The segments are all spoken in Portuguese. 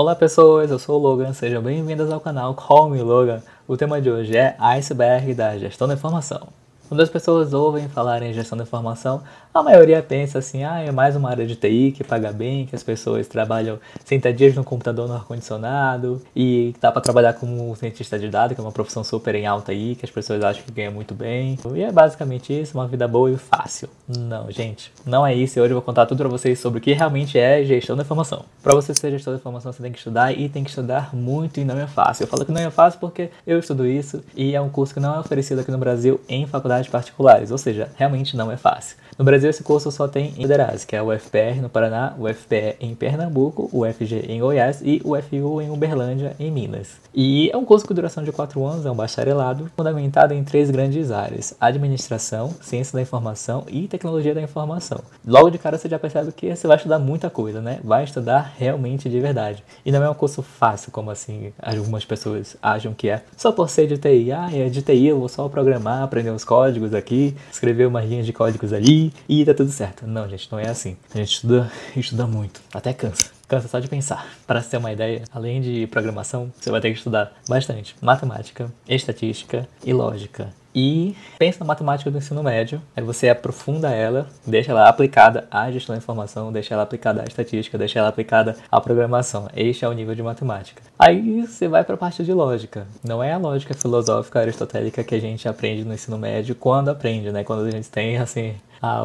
Olá pessoas, eu sou o Logan, sejam bem-vindas ao canal Call Me Logan. O tema de hoje é iceberg da gestão da informação. Quando as pessoas ouvem falar em gestão da informação, a maioria pensa assim, ah, é mais uma área de TI que paga bem, que as pessoas trabalham sentadinhas no computador no ar-condicionado e dá para trabalhar como cientista de dados, que é uma profissão super em alta aí, que as pessoas acham que ganha muito bem. E é basicamente isso, uma vida boa e fácil. Não, gente, não é isso. E hoje eu vou contar tudo para vocês sobre o que realmente é gestão da informação. Para você ser gestor da informação, você tem que estudar e tem que estudar muito e não é fácil. Eu falo que não é fácil porque eu estudo isso e é um curso que não é oferecido aqui no Brasil em faculdades particulares, ou seja, realmente não é fácil. No Brasil, esse curso só tem em federais, que é o FPR no Paraná, o FPE em Pernambuco, o FG em Goiás e o FU em Uberlândia, em Minas. E é um curso com duração de 4 anos, é um bacharelado, fundamentado em três grandes áreas: administração, ciência da informação e tecnologia da informação. Logo de cara você já percebe que você vai estudar muita coisa, né? Vai estudar realmente de verdade. E não é um curso fácil, como assim algumas pessoas acham que é. Só por ser de TI, ah, é de TI, eu vou só programar, aprender os códigos aqui, escrever umas linhas de códigos ali e tá tudo certo. Não, gente, não é assim. A gente estuda, estuda muito, até cansa. Cansa só de pensar. Para ter uma ideia, além de programação, você vai ter que estudar bastante matemática, estatística e lógica. E pensa na matemática do ensino médio, aí você aprofunda ela, deixa ela aplicada à gestão da informação, deixa ela aplicada à estatística, deixa ela aplicada à programação. Este é o nível de matemática. Aí você vai para a parte de lógica. Não é a lógica filosófica aristotélica que a gente aprende no ensino médio quando aprende, né? Quando a gente tem assim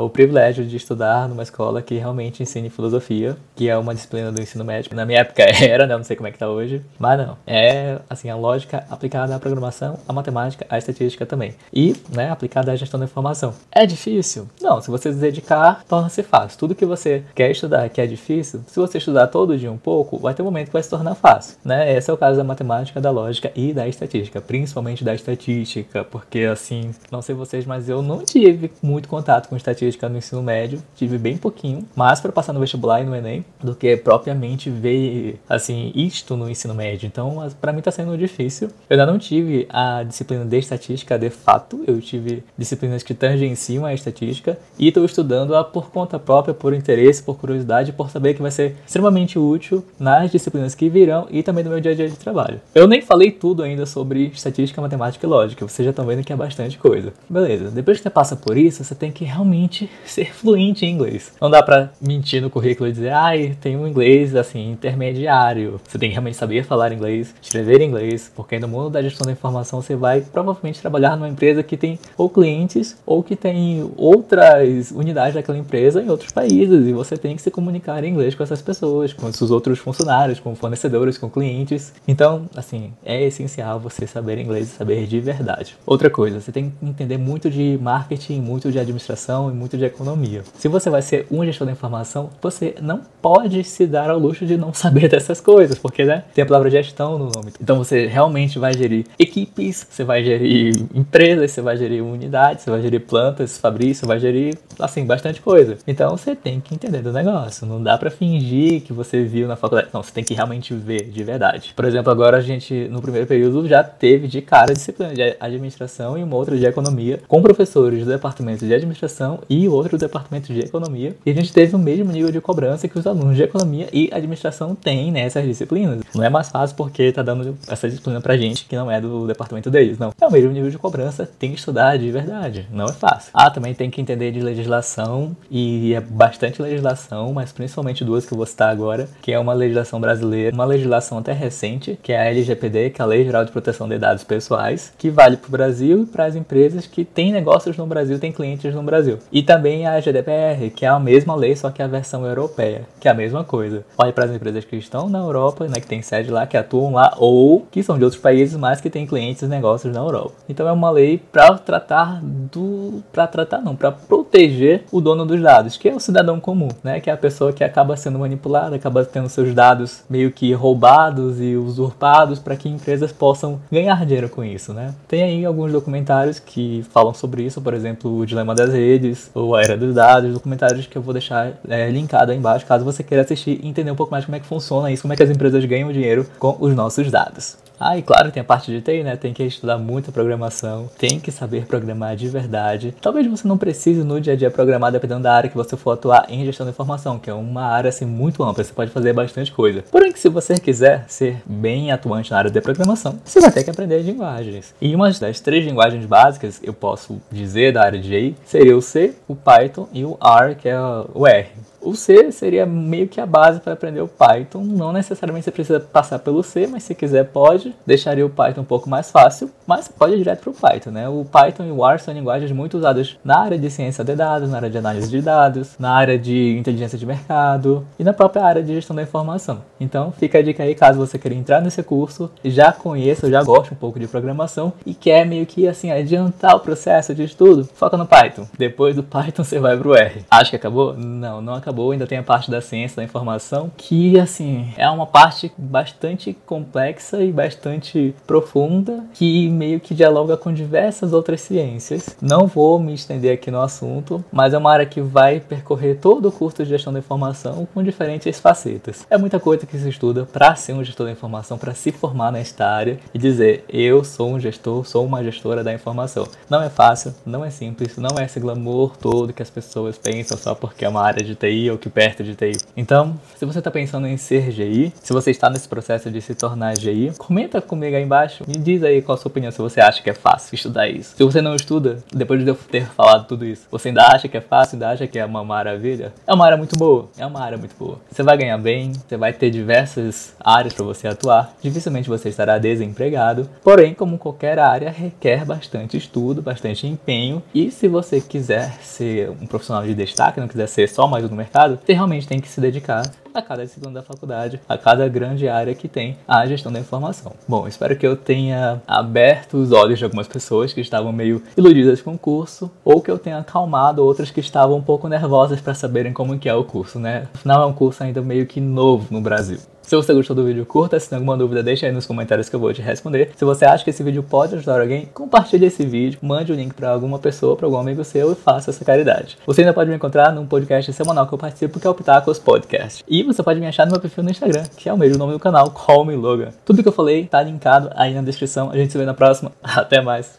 o privilégio de estudar numa escola que realmente ensine filosofia, que é uma disciplina do ensino médio. Na minha época era, né? Não sei como é que tá hoje. Mas não. É, assim, a lógica aplicada à programação, à matemática, à estatística também. E, né, aplicada à gestão da informação. É difícil? Não. Se você se dedicar, torna-se fácil. Tudo que você quer estudar que é difícil, se você estudar todo dia um pouco, vai ter um momento que vai se tornar fácil, né? Esse é o caso da matemática, da lógica e da estatística. Principalmente da estatística, porque, assim, não sei vocês, mas eu não tive muito contato com estatística no ensino médio, tive bem pouquinho, mais para passar no vestibular e no Enem, do que propriamente ver, assim, isto no ensino médio. Então, para mim tá sendo difícil. Eu ainda não tive a disciplina de estatística de fato, eu tive disciplinas que tangenciam a estatística e estou estudando-a por conta própria, por interesse, por curiosidade, por saber que vai ser extremamente útil nas disciplinas que virão e também no meu dia a dia de trabalho. Eu nem falei tudo ainda sobre estatística, matemática e lógica, vocês já estão vendo que é bastante coisa. Beleza, depois que você passa por isso, você tem que realmente realmente ser fluente em inglês. Não dá para mentir no currículo e dizer, ai, tem um inglês assim intermediário. Você tem que realmente saber falar inglês, escrever inglês, porque no mundo da gestão da informação você vai provavelmente trabalhar numa empresa que tem ou clientes ou que tem outras unidades daquela empresa em outros países e você tem que se comunicar em inglês com essas pessoas, com os outros funcionários, com fornecedores, com clientes. Então, assim, é essencial você saber inglês e saber de verdade. Outra coisa, você tem que entender muito de marketing, muito de administração e muito de economia. Se você vai ser um gestor da informação, você não pode se dar ao luxo de não saber dessas coisas, porque né, tem a palavra gestão no nome. Então você realmente vai gerir equipes, você vai gerir empresas, você vai gerir unidades, você vai gerir plantas, Fabrício, você vai gerir assim bastante coisa. Então você tem que entender do negócio. Não dá para fingir que você viu na faculdade. Não, você tem que realmente ver de verdade. Por exemplo, agora a gente no primeiro período já teve de cara disciplina de administração e uma outra de economia com professores do departamento de administração administração e outro departamento de economia. E a gente teve o mesmo nível de cobrança que os alunos de economia e administração têm nessas disciplinas. Não é mais fácil porque tá dando essa disciplina pra gente que não é do departamento deles, não. É o mesmo nível de cobrança, tem que estudar de verdade, não é fácil. Ah, também tem que entender de legislação e é bastante legislação, mas principalmente duas que eu vou citar agora, que é uma legislação brasileira, uma legislação até recente, que é a LGPD, que é a Lei Geral de Proteção de Dados Pessoais, que vale para o Brasil e para as empresas que têm negócios no Brasil, têm clientes no Brasil. E também a GDPR, que é a mesma lei, só que a versão europeia, que é a mesma coisa. Olhe para as empresas que estão na Europa, né, que tem sede lá, que atuam lá, ou que são de outros países, mas que têm clientes e negócios na Europa. Então é uma lei para tratar do. para tratar não, para proteger o dono dos dados, que é o cidadão comum, né? Que é a pessoa que acaba sendo manipulada, acaba tendo seus dados meio que roubados e usurpados para que empresas possam ganhar dinheiro com isso, né? Tem aí alguns documentários que falam sobre isso, por exemplo, o Dilema das Redes ou a Era dos Dados, documentários que eu vou deixar é, linkado aí embaixo, caso você queira assistir e entender um pouco mais como é que funciona isso, como é que as empresas ganham dinheiro com os nossos dados. Ah, e claro, tem a parte de TI, né? Tem que estudar muita programação, tem que saber programar de verdade. Talvez você não precise no dia a dia programar dependendo da área que você for atuar em gestão da informação, que é uma área assim muito ampla, você pode fazer bastante coisa. Porém, que se você quiser ser bem atuante na área de programação, você vai ter que aprender linguagens. E uma das três linguagens básicas, eu posso dizer da área de TI, seria o C, o Python e o R, que é o R. O C seria meio que a base para aprender o Python. Não necessariamente você precisa passar pelo C, mas se quiser pode. Deixaria o Python um pouco mais fácil, mas pode ir direto para o Python, né? O Python e o R são linguagens muito usadas na área de ciência de dados, na área de análise de dados, na área de inteligência de mercado e na própria área de gestão da informação. Então fica a dica aí caso você queira entrar nesse curso, já conheça, já gosta um pouco de programação e quer meio que assim adiantar o processo de estudo, foca no Python. Depois do Python você vai para o R. Acho que acabou? Não, não acabou acabou, ainda tem a parte da ciência da informação, que assim, é uma parte bastante complexa e bastante profunda, que meio que dialoga com diversas outras ciências. Não vou me estender aqui no assunto, mas é uma área que vai percorrer todo o curso de gestão da informação com diferentes facetas. É muita coisa que se estuda para ser um gestor da informação, para se formar nesta área e dizer eu sou um gestor, sou uma gestora da informação. Não é fácil, não é simples, não é esse glamour todo que as pessoas pensam só porque é uma área de TI ou que perto de TI. Então, se você está pensando em ser GI, se você está nesse processo de se tornar GI, comenta comigo aí embaixo. Me diz aí qual a sua opinião, se você acha que é fácil estudar isso. Se você não estuda, depois de eu ter falado tudo isso, você ainda acha que é fácil, ainda acha que é uma maravilha? É uma área muito boa, é uma área muito boa. Você vai ganhar bem, você vai ter diversas áreas para você atuar, dificilmente você estará desempregado. Porém, como qualquer área, requer bastante estudo, bastante empenho. E se você quiser ser um profissional de destaque, não quiser ser só mais um no mercado, mercado, você realmente tem que se dedicar a cada disciplina da faculdade, a cada grande área que tem a gestão da informação. Bom, espero que eu tenha aberto os olhos de algumas pessoas que estavam meio iludidas com o curso, ou que eu tenha acalmado outras que estavam um pouco nervosas para saberem como que é o curso, né? Afinal, é um curso ainda meio que novo no Brasil. Se você gostou do vídeo, curta. Se tem alguma dúvida, deixa aí nos comentários que eu vou te responder. Se você acha que esse vídeo pode ajudar alguém, compartilhe esse vídeo, mande o link para alguma pessoa, para algum amigo seu e faça essa caridade. Você ainda pode me encontrar num podcast semanal que eu participo, que é o Pitacos Podcast. Você pode me achar no meu perfil no Instagram, que é o mesmo nome do canal, Call Me Logan. Tudo que eu falei tá linkado aí na descrição. A gente se vê na próxima. Até mais.